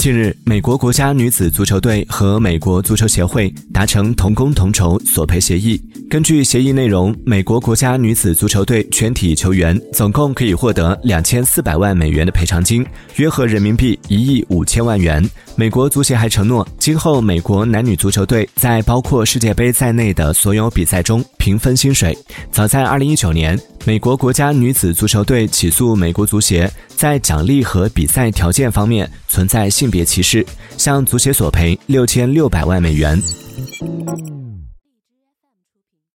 近日，美国国家女子足球队和美国足球协会达成同工同酬索赔协议。根据协议内容，美国国家女子足球队全体球员总共可以获得两千四百万美元的赔偿金，约合人民币一亿五千万元。美国足协还承诺，今后美国男女足球队在包括世界杯在内的所有比赛中平分薪水。早在二零一九年，美国国家女子足球队起诉美国足协在奖励和比赛条件方面存在性别歧视，向足协索赔六千六百万美元。